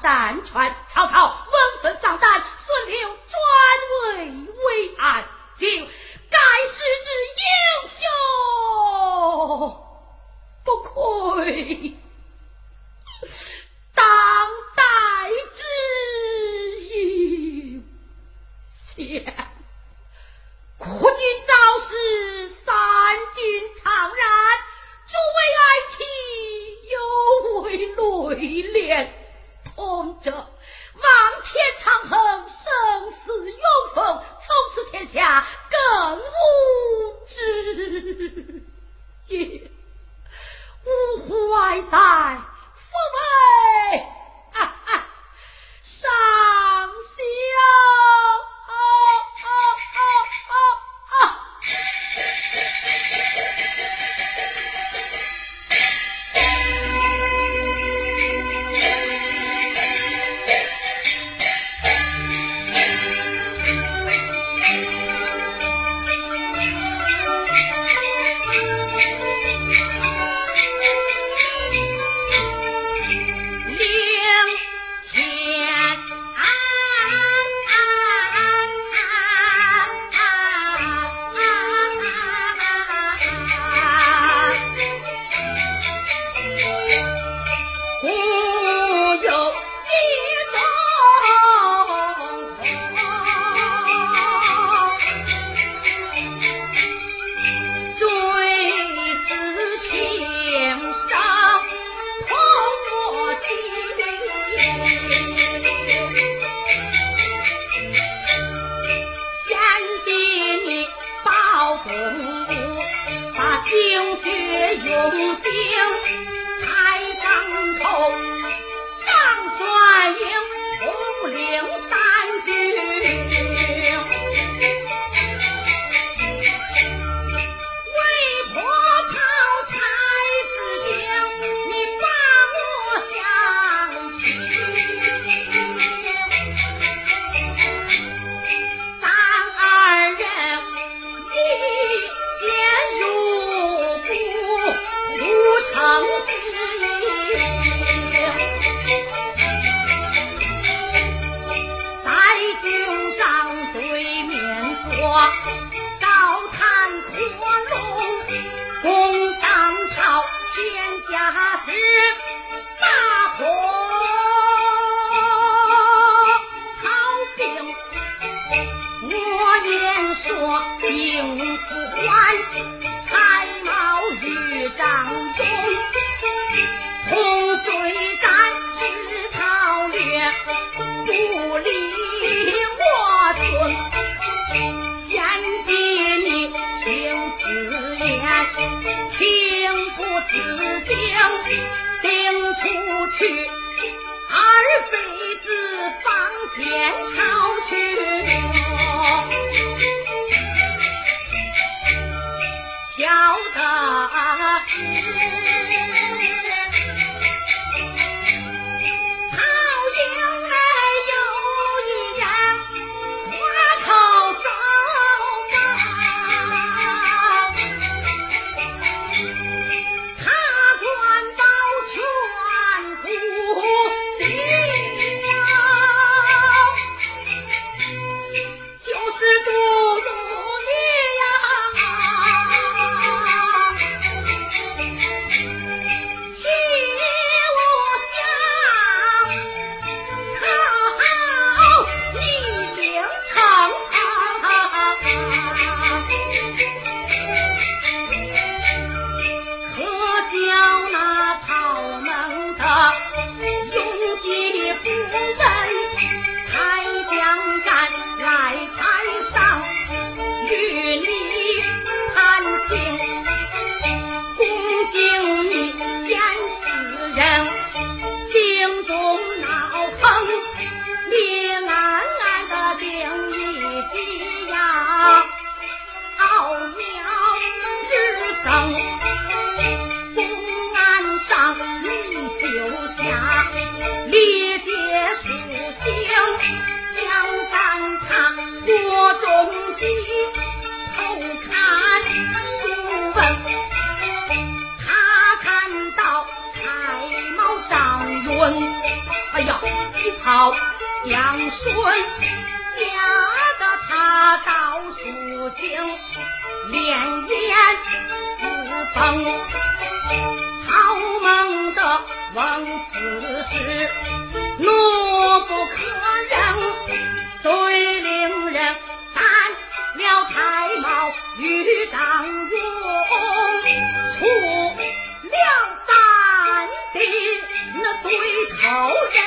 火我高谈阔论，共商讨天下事。叫大哥相顺，吓得他到书经连言自崩，曹孟德问此事，怒不可忍，遂令人斩了太茂与张勇，出了丹地那对头人。